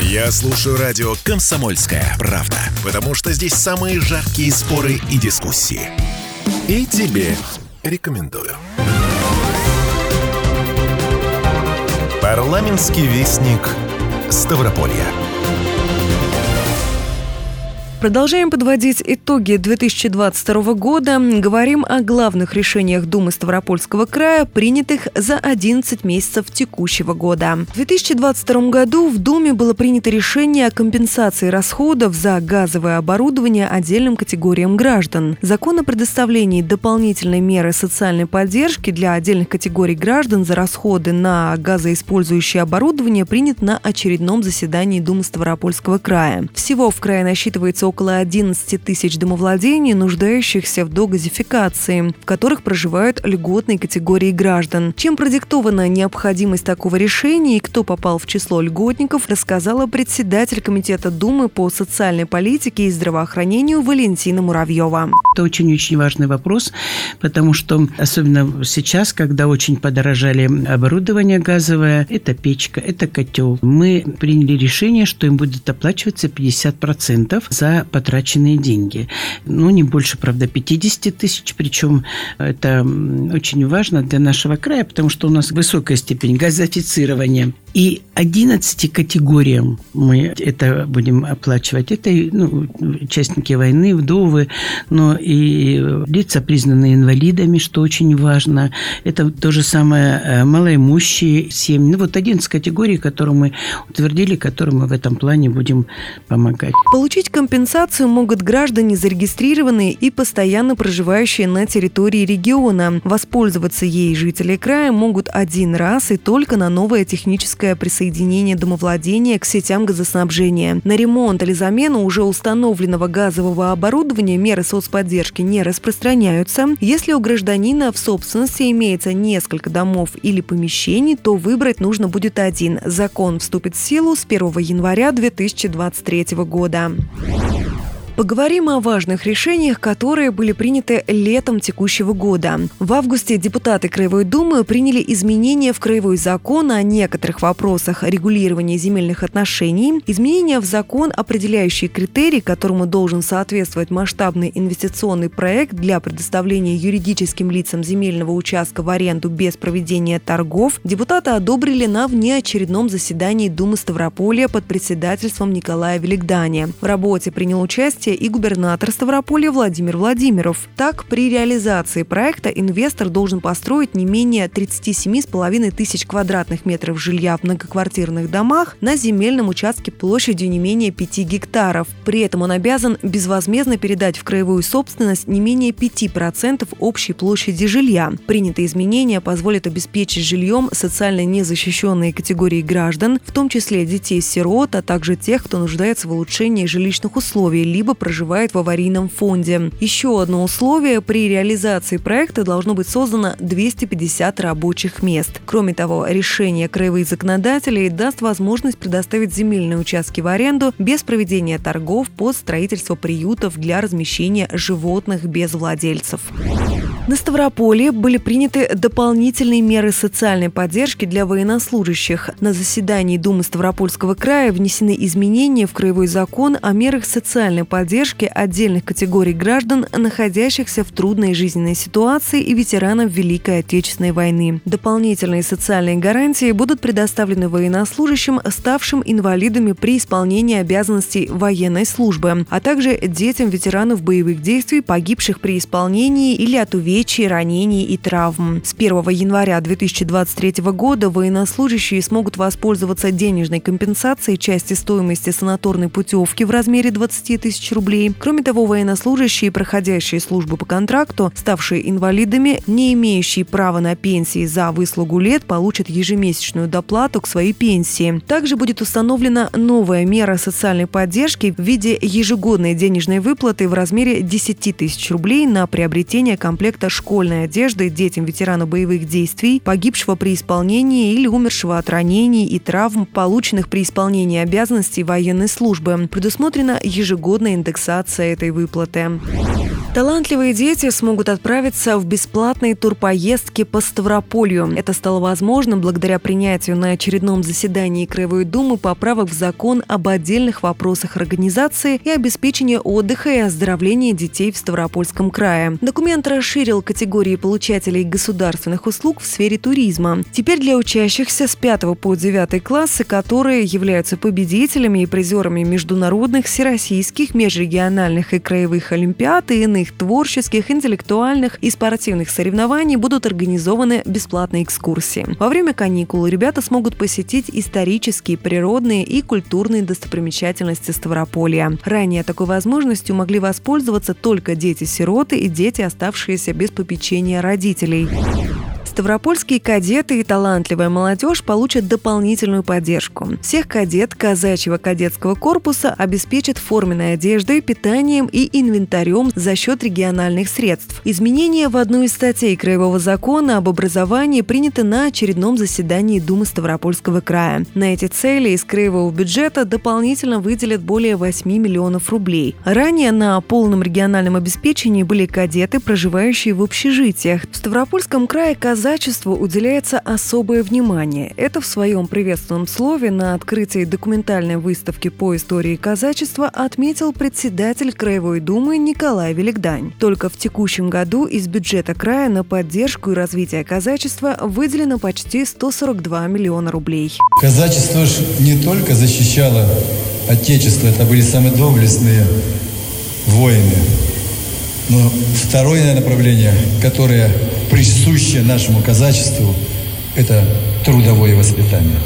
Я слушаю радио «Комсомольская правда», потому что здесь самые жаркие споры и дискуссии. И тебе рекомендую. Парламентский вестник Ставрополья. Продолжаем подводить итоги 2022 года. Говорим о главных решениях Думы Ставропольского края, принятых за 11 месяцев текущего года. В 2022 году в Думе было принято решение о компенсации расходов за газовое оборудование отдельным категориям граждан. Закон о предоставлении дополнительной меры социальной поддержки для отдельных категорий граждан за расходы на газоиспользующее оборудование принят на очередном заседании Думы Ставропольского края. Всего в крае насчитывается около 11 тысяч домовладений, нуждающихся в догазификации, в которых проживают льготные категории граждан. Чем продиктована необходимость такого решения и кто попал в число льготников, рассказала председатель Комитета Думы по социальной политике и здравоохранению Валентина Муравьева. Это очень-очень важный вопрос, потому что особенно сейчас, когда очень подорожали оборудование газовое, это печка, это котел, мы приняли решение, что им будет оплачиваться 50% за потраченные деньги. Ну, не больше, правда, 50 тысяч, причем это очень важно для нашего края, потому что у нас высокая степень газофицирования. И 11 категориям мы это будем оплачивать. Это ну, участники войны, вдовы, но и лица, признанные инвалидами, что очень важно. Это то же самое э, малоимущие семьи. Ну, вот 11 категорий, которые мы утвердили, которым мы в этом плане будем помогать. Получить компенсацию компенсацию могут граждане, зарегистрированные и постоянно проживающие на территории региона. Воспользоваться ей жители края могут один раз и только на новое техническое присоединение домовладения к сетям газоснабжения. На ремонт или замену уже установленного газового оборудования меры соцподдержки не распространяются. Если у гражданина в собственности имеется несколько домов или помещений, то выбрать нужно будет один. Закон вступит в силу с 1 января 2023 года. Поговорим о важных решениях, которые были приняты летом текущего года. В августе депутаты Краевой Думы приняли изменения в Краевой закон о некоторых вопросах регулирования земельных отношений, изменения в закон, определяющие критерии, которому должен соответствовать масштабный инвестиционный проект для предоставления юридическим лицам земельного участка в аренду без проведения торгов, депутаты одобрили на внеочередном заседании Думы Ставрополья под председательством Николая Великдания. В работе принял участие участие и губернатор Ставрополья Владимир Владимиров. Так, при реализации проекта инвестор должен построить не менее 37,5 тысяч квадратных метров жилья в многоквартирных домах на земельном участке площадью не менее 5 гектаров. При этом он обязан безвозмездно передать в краевую собственность не менее 5% общей площади жилья. Принятые изменения позволят обеспечить жильем социально незащищенные категории граждан, в том числе детей-сирот, а также тех, кто нуждается в улучшении жилищных условий, либо проживает в аварийном фонде. Еще одно условие – при реализации проекта должно быть создано 250 рабочих мест. Кроме того, решение краевых законодателей даст возможность предоставить земельные участки в аренду без проведения торгов под строительство приютов для размещения животных без владельцев. На Ставрополье были приняты дополнительные меры социальной поддержки для военнослужащих. На заседании Думы Ставропольского края внесены изменения в Краевой закон о мерах социальной поддержки отдельных категорий граждан, находящихся в трудной жизненной ситуации и ветеранов Великой Отечественной войны. Дополнительные социальные гарантии будут предоставлены военнослужащим, ставшим инвалидами при исполнении обязанностей военной службы, а также детям ветеранов боевых действий, погибших при исполнении или от увечий, ранений и травм. С 1 января 2023 года военнослужащие смогут воспользоваться денежной компенсацией части стоимости санаторной путевки в размере 20 тысяч рублей. Кроме того, военнослужащие, проходящие службу по контракту, ставшие инвалидами, не имеющие права на пенсии за выслугу лет, получат ежемесячную доплату к своей пенсии. Также будет установлена новая мера социальной поддержки в виде ежегодной денежной выплаты в размере 10 тысяч рублей на приобретение комплекта школьной одежды детям ветеранов боевых действий, погибшего при исполнении или умершего от ранений и травм, полученных при исполнении обязанностей военной службы. Предусмотрена ежегодная индексация этой выплаты. Талантливые дети смогут отправиться в бесплатные турпоездки по Ставрополью. Это стало возможным благодаря принятию на очередном заседании Краевой Думы поправок в закон об отдельных вопросах организации и обеспечения отдыха и оздоровления детей в Ставропольском крае. Документ расширил категории получателей государственных услуг в сфере туризма. Теперь для учащихся с 5 по 9 классы, которые являются победителями и призерами международных, всероссийских, межрегиональных и краевых олимпиад и иных творческих, интеллектуальных и спортивных соревнований будут организованы бесплатные экскурсии. Во время каникул ребята смогут посетить исторические, природные и культурные достопримечательности Ставрополья. Ранее такой возможностью могли воспользоваться только дети-сироты и дети, оставшиеся без попечения родителей. Ставропольские кадеты и талантливая молодежь получат дополнительную поддержку. Всех кадет казачьего кадетского корпуса обеспечат форменной одеждой, питанием и инвентарем за счет региональных средств. Изменения в одну из статей Краевого закона об образовании приняты на очередном заседании Думы Ставропольского края. На эти цели из краевого бюджета дополнительно выделят более 8 миллионов рублей. Ранее на полном региональном обеспечении были кадеты, проживающие в общежитиях. В Ставропольском крае казачьи казачеству уделяется особое внимание. Это в своем приветственном слове на открытии документальной выставки по истории казачества отметил председатель Краевой думы Николай Великдань. Только в текущем году из бюджета края на поддержку и развитие казачества выделено почти 142 миллиона рублей. Казачество ж не только защищало Отечество, это были самые доблестные воины. Но второе направление, которое присуще нашему казачеству, это трудовое воспитание.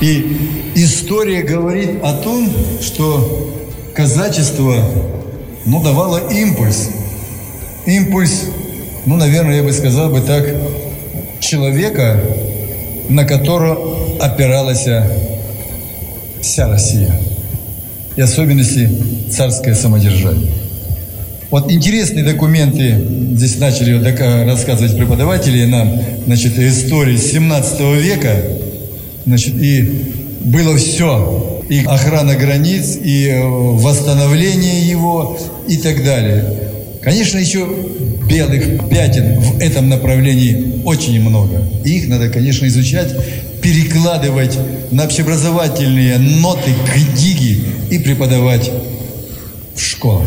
И история говорит о том, что казачество ну, давало импульс. Импульс, ну, наверное, я бы сказал бы так, человека, на которого опиралась вся Россия. И особенности царское самодержание. Вот интересные документы, здесь начали рассказывать преподаватели нам, значит, истории 17 века, значит, и было все, и охрана границ, и э, восстановление его, и так далее. Конечно, еще белых пятен в этом направлении очень много. Их надо, конечно, изучать, перекладывать на общеобразовательные ноты, книги и преподавать в школах.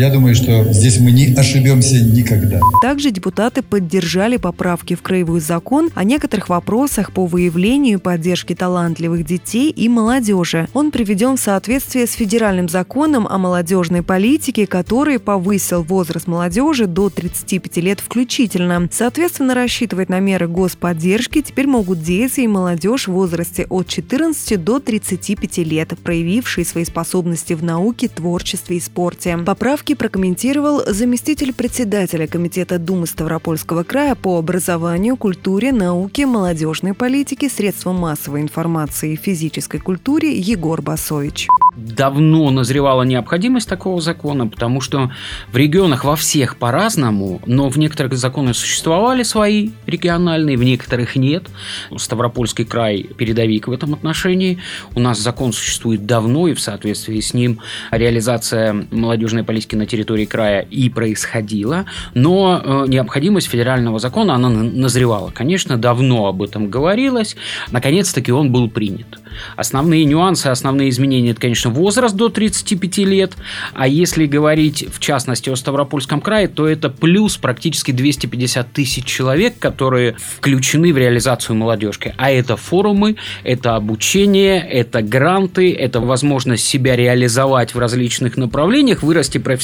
Я думаю, что здесь мы не ошибемся никогда. Также депутаты поддержали поправки в краевой закон о некоторых вопросах по выявлению и поддержке талантливых детей и молодежи. Он приведен в соответствие с федеральным законом о молодежной политике, который повысил возраст молодежи до 35 лет включительно. Соответственно, рассчитывать на меры господдержки теперь могут дети и молодежь в возрасте от 14 до 35 лет, проявившие свои способности в науке, творчестве и спорте. Поправки Поправки прокомментировал заместитель председателя Комитета Думы Ставропольского края по образованию, культуре, науке, молодежной политике, средствам массовой информации и физической культуре Егор Басович давно назревала необходимость такого закона, потому что в регионах во всех по-разному, но в некоторых законы существовали свои региональные, в некоторых нет. Ставропольский край передовик в этом отношении. У нас закон существует давно, и в соответствии с ним реализация молодежной политики на территории края и происходила, но э, необходимость федерального закона, она назревала. Конечно, давно об этом говорилось, наконец-таки он был принят. Основные нюансы, основные изменения, это, конечно, возраст до 35 лет, а если говорить в частности о Ставропольском крае, то это плюс практически 250 тысяч человек, которые включены в реализацию молодежки. А это форумы, это обучение, это гранты, это возможность себя реализовать в различных направлениях, вырасти профессионально,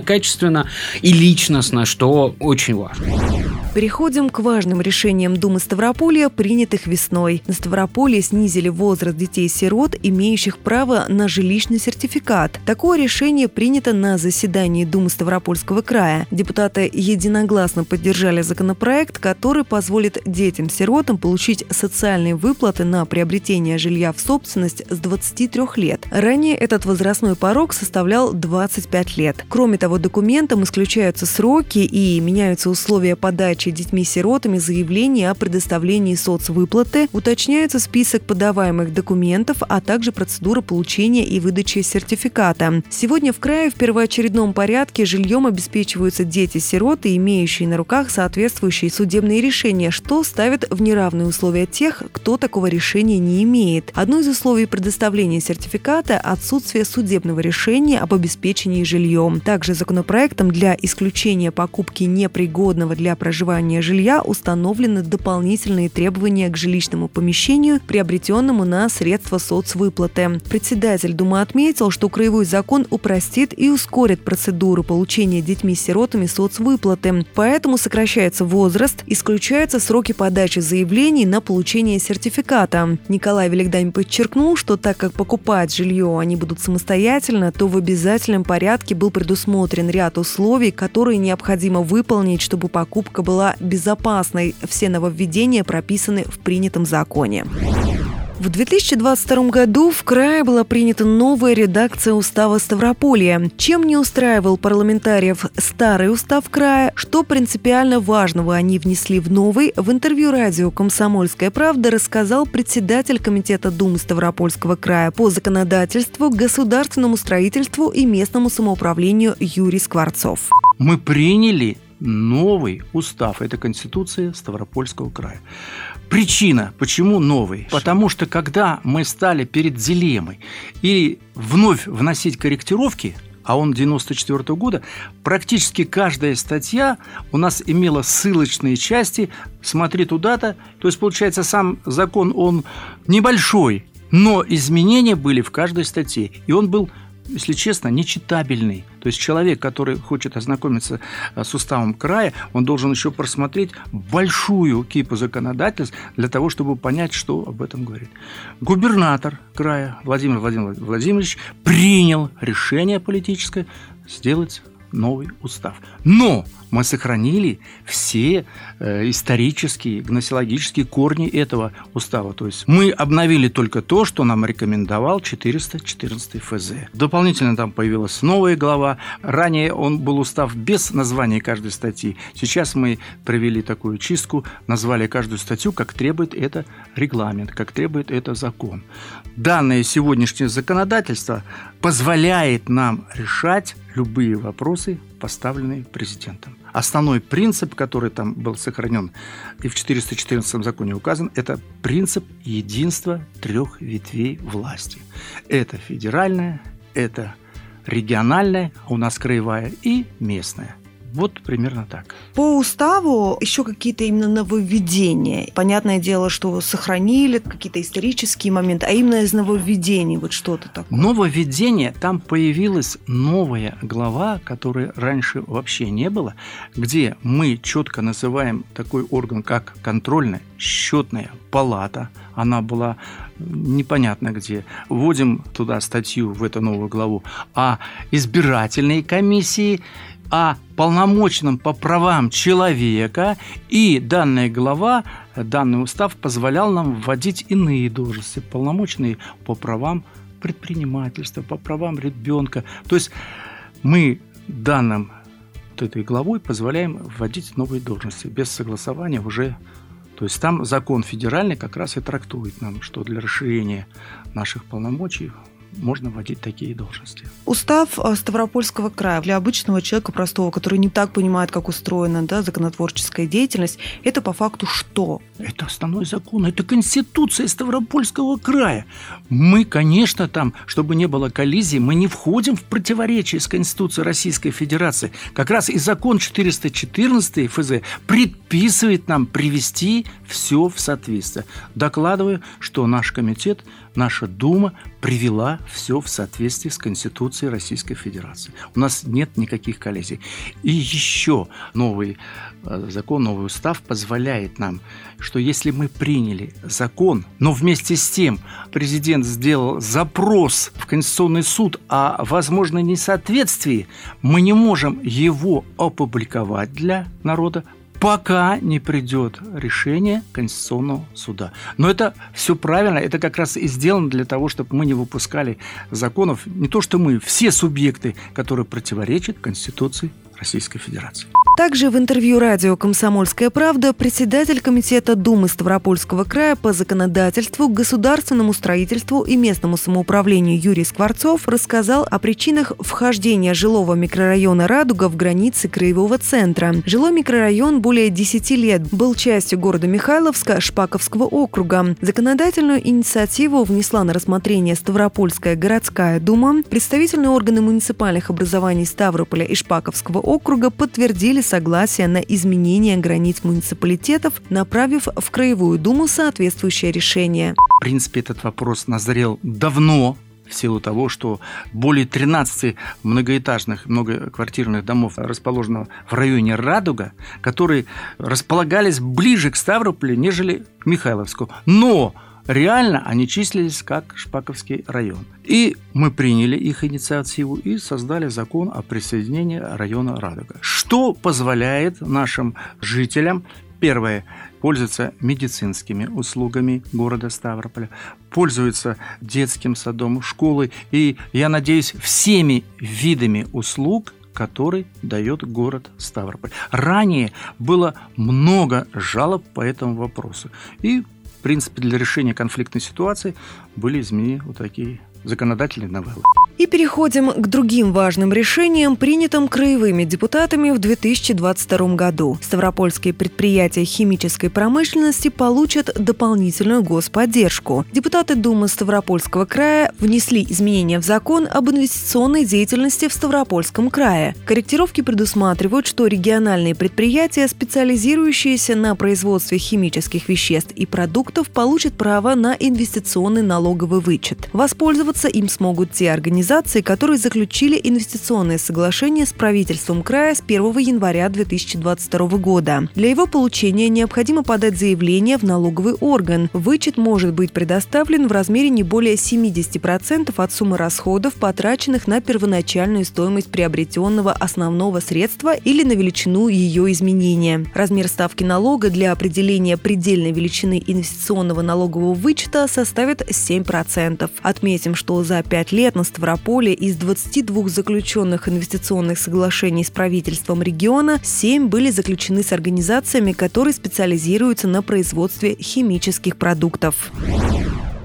качественно и личностно, что очень важно. Переходим к важным решениям Думы Ставрополья, принятых весной. На Ставрополье снизили возраст детей-сирот, имеющих право на жилищный сертификат. Такое решение принято на заседании Думы Ставропольского края. Депутаты единогласно поддержали законопроект, который позволит детям-сиротам получить социальные выплаты на приобретение жилья в собственность с 23 лет. Ранее этот возрастной порог составлял 25 лет. Кроме того, документам исключаются сроки и меняются условия подачи детьми-сиротами заявлений о предоставлении соцвыплаты, уточняется список подаваемых документов, а также процедура получения и выдачи сертификата. Сегодня в крае в первоочередном порядке жильем обеспечиваются дети-сироты, имеющие на руках соответствующие судебные решения, что ставит в неравные условия тех, кто такого решения не имеет. Одно из условий предоставления сертификата – отсутствие судебного решения об обеспечении жильем. Также законопроектом для исключения покупки непригодного для проживания жилья установлены дополнительные требования к жилищному помещению, приобретенному на средства соцвыплаты. Председатель Думы отметил, что краевой закон упростит и ускорит процедуру получения детьми-сиротами соцвыплаты. Поэтому сокращается возраст, исключаются сроки подачи заявлений на получение сертификата. Николай Великдань подчеркнул, что так как покупать жилье они будут самостоятельно, то в обязательном порядке был предусмотрен ряд условий, которые необходимо выполнить, чтобы покупка была безопасной. Все нововведения прописаны в принятом законе. В 2022 году в крае была принята новая редакция устава Ставрополья. Чем не устраивал парламентариев старый устав края, что принципиально важного они внесли в новый, в интервью радио «Комсомольская правда» рассказал председатель Комитета Думы Ставропольского края по законодательству, государственному строительству и местному самоуправлению Юрий Скворцов. Мы приняли новый устав. Это Конституция Ставропольского края. Причина, почему новый? Потому что когда мы стали перед дилеммой или вновь вносить корректировки, а он 94 -го года, практически каждая статья у нас имела ссылочные части, смотри туда-то. То есть, получается, сам закон, он небольшой, но изменения были в каждой статье. И он был если честно, нечитабельный. То есть человек, который хочет ознакомиться э, с уставом края, он должен еще просмотреть большую кипу законодательств для того, чтобы понять, что об этом говорит. Губернатор края Владимир Владимир Владимирович принял решение политическое сделать новый устав. Но мы сохранили все э, исторические, гносеологические корни этого устава. То есть мы обновили только то, что нам рекомендовал 414 ФЗ. Дополнительно там появилась новая глава. Ранее он был устав без названия каждой статьи. Сейчас мы провели такую чистку, назвали каждую статью, как требует это регламент, как требует это закон. Данное сегодняшнее законодательство позволяет нам решать любые вопросы, поставленные президентом. Основной принцип, который там был сохранен и в 414 законе указан, это принцип единства трех ветвей власти. Это федеральная, это региональная, а у нас краевая и местная. Вот примерно так. По уставу еще какие-то именно нововведения. Понятное дело, что сохранили какие-то исторические моменты, а именно из нововведений вот что-то такое. Нововведение, там появилась новая глава, которой раньше вообще не было, где мы четко называем такой орган, как контрольная счетная палата. Она была непонятно где. Вводим туда статью в эту новую главу о избирательной комиссии о полномочном по правам человека, и данная глава, данный устав позволял нам вводить иные должности, полномочные по правам предпринимательства, по правам ребенка. То есть мы данным вот этой главой позволяем вводить новые должности без согласования уже то есть там закон федеральный как раз и трактует нам, что для расширения наших полномочий можно вводить такие должности. Устав э, Ставропольского края для обычного человека простого, который не так понимает, как устроена да, законотворческая деятельность, это по факту что? Это основной закон, это Конституция Ставропольского края. Мы, конечно, там, чтобы не было коллизии, мы не входим в противоречие с Конституцией Российской Федерации. Как раз и закон 414 ФЗ предписывает нам привести все в соответствие. Докладываю, что наш комитет, наша Дума привела все в соответствии с Конституцией Российской Федерации. У нас нет никаких коллизий. И еще новый э, закон, новый устав позволяет нам, что если мы приняли закон, но вместе с тем президент сделал запрос в Конституционный суд о возможной несоответствии, мы не можем его опубликовать для народа, пока не придет решение Конституционного суда. Но это все правильно, это как раз и сделано для того, чтобы мы не выпускали законов, не то что мы, все субъекты, которые противоречат Конституции Российской Федерации. Также в интервью радио «Комсомольская правда» председатель Комитета Думы Ставропольского края по законодательству, государственному строительству и местному самоуправлению Юрий Скворцов рассказал о причинах вхождения жилого микрорайона «Радуга» в границы краевого центра. Жилой микрорайон более 10 лет был частью города Михайловска Шпаковского округа. Законодательную инициативу внесла на рассмотрение Ставропольская городская дума. Представительные органы муниципальных образований Ставрополя и Шпаковского округа подтвердили согласие на изменение границ муниципалитетов, направив в Краевую Думу соответствующее решение. В принципе, этот вопрос назрел давно, в силу того, что более 13 многоэтажных, многоквартирных домов расположено в районе Радуга, которые располагались ближе к Ставрополю, нежели к Михайловску. Но реально они числились как Шпаковский район. И мы приняли их инициативу и создали закон о присоединении района Радуга. Что позволяет нашим жителям Первое. Пользуются медицинскими услугами города Ставрополя, пользуются детским садом, школой и, я надеюсь, всеми видами услуг, который дает город Ставрополь. Ранее было много жалоб по этому вопросу. И принципе, для решения конфликтной ситуации были изменены вот такие законодательные новеллы. И переходим к другим важным решениям, принятым краевыми депутатами в 2022 году. Ставропольские предприятия химической промышленности получат дополнительную господдержку. Депутаты Думы Ставропольского края внесли изменения в закон об инвестиционной деятельности в Ставропольском крае. Корректировки предусматривают, что региональные предприятия, специализирующиеся на производстве химических веществ и продуктов, получат право на инвестиционный налоговый вычет. Воспользоваться им смогут те организации, которые заключили инвестиционное соглашение с правительством края с 1 января 2022 года. Для его получения необходимо подать заявление в налоговый орган. Вычет может быть предоставлен в размере не более 70% от суммы расходов, потраченных на первоначальную стоимость приобретенного основного средства или на величину ее изменения. Размер ставки налога для определения предельной величины инвестиционного налогового вычета составит 7%. Отметим, что за 5 лет на Ставрополе из 22 заключенных инвестиционных соглашений с правительством региона 7 были заключены с организациями, которые специализируются на производстве химических продуктов.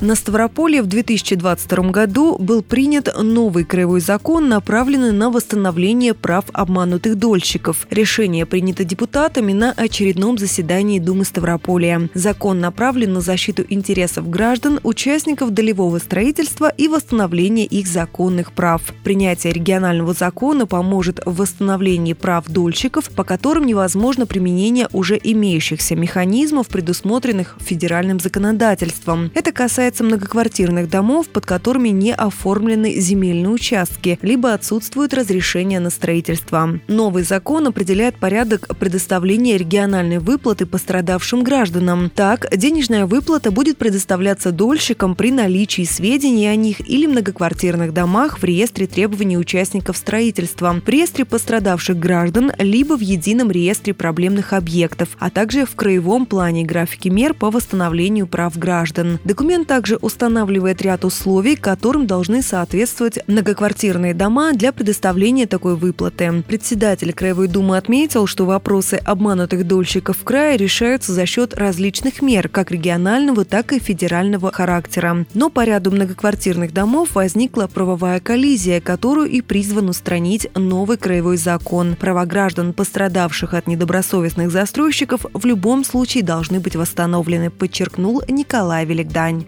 На Ставрополе в 2022 году был принят новый краевой закон, направленный на восстановление прав обманутых дольщиков. Решение принято депутатами на очередном заседании Думы Ставрополя. Закон направлен на защиту интересов граждан, участников долевого строительства и восстановление их законных прав. Принятие регионального закона поможет в восстановлении прав дольщиков, по которым невозможно применение уже имеющихся механизмов, предусмотренных федеральным законодательством. Это касается касается многоквартирных домов, под которыми не оформлены земельные участки, либо отсутствует разрешение на строительство. Новый закон определяет порядок предоставления региональной выплаты пострадавшим гражданам. Так, денежная выплата будет предоставляться дольщикам при наличии сведений о них или многоквартирных домах в реестре требований участников строительства, в реестре пострадавших граждан, либо в едином реестре проблемных объектов, а также в краевом плане графики мер по восстановлению прав граждан. Документ также также устанавливает ряд условий, которым должны соответствовать многоквартирные дома для предоставления такой выплаты. Председатель Краевой Думы отметил, что вопросы обманутых дольщиков в крае решаются за счет различных мер, как регионального, так и федерального характера. Но по ряду многоквартирных домов возникла правовая коллизия, которую и призван устранить новый краевой закон. Права граждан, пострадавших от недобросовестных застройщиков, в любом случае должны быть восстановлены, подчеркнул Николай Великдань.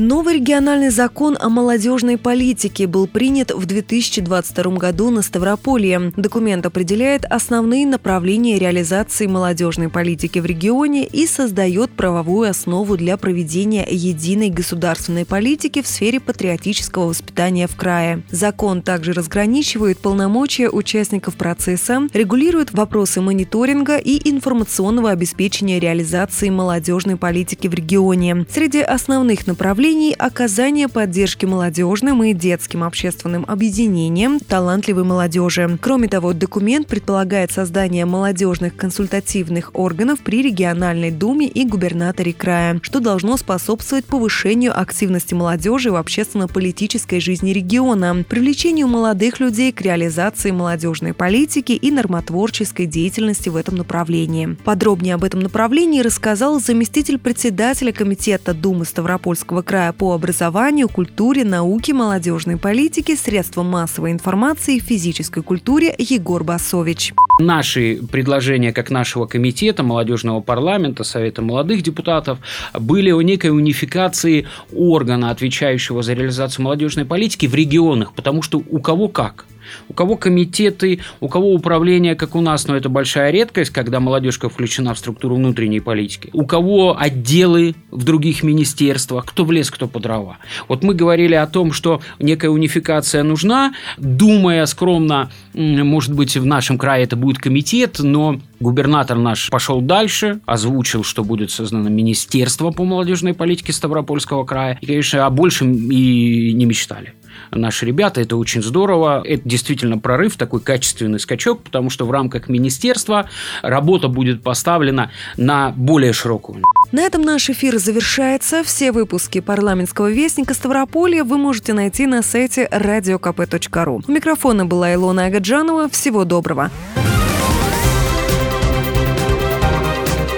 Новый региональный закон о молодежной политике был принят в 2022 году на Ставрополье. Документ определяет основные направления реализации молодежной политики в регионе и создает правовую основу для проведения единой государственной политики в сфере патриотического воспитания в крае. Закон также разграничивает полномочия участников процесса, регулирует вопросы мониторинга и информационного обеспечения реализации молодежной политики в регионе. Среди основных направлений направлений оказания поддержки молодежным и детским общественным объединениям талантливой молодежи. Кроме того, документ предполагает создание молодежных консультативных органов при региональной думе и губернаторе края, что должно способствовать повышению активности молодежи в общественно-политической жизни региона, привлечению молодых людей к реализации молодежной политики и нормотворческой деятельности в этом направлении. Подробнее об этом направлении рассказал заместитель председателя Комитета Думы Ставропольского края по образованию, культуре, науке, молодежной политике, средствам массовой информации физической культуре. Егор Басович. Наши предложения как нашего комитета, молодежного парламента, Совета молодых депутатов были о некой унификации органа, отвечающего за реализацию молодежной политики в регионах, потому что у кого как – у кого комитеты, у кого управление, как у нас, но это большая редкость, когда молодежка включена в структуру внутренней политики. У кого отделы в других министерствах, кто в лес, кто по дрова. Вот мы говорили о том, что некая унификация нужна, думая скромно, может быть, в нашем крае это будет комитет, но губернатор наш пошел дальше, озвучил, что будет создано министерство по молодежной политике Ставропольского края. И, конечно, о большем и не мечтали наши ребята. Это очень здорово. Это действительно прорыв, такой качественный скачок, потому что в рамках министерства работа будет поставлена на более широкую. На этом наш эфир завершается. Все выпуски парламентского вестника Ставрополья вы можете найти на сайте radiokp.ru. У микрофона была Илона Агаджанова. Всего доброго.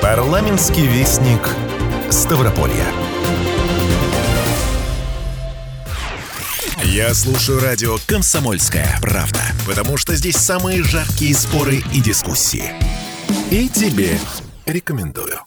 Парламентский вестник Ставрополья. Я слушаю радио «Комсомольская правда», потому что здесь самые жаркие споры и дискуссии. И тебе рекомендую.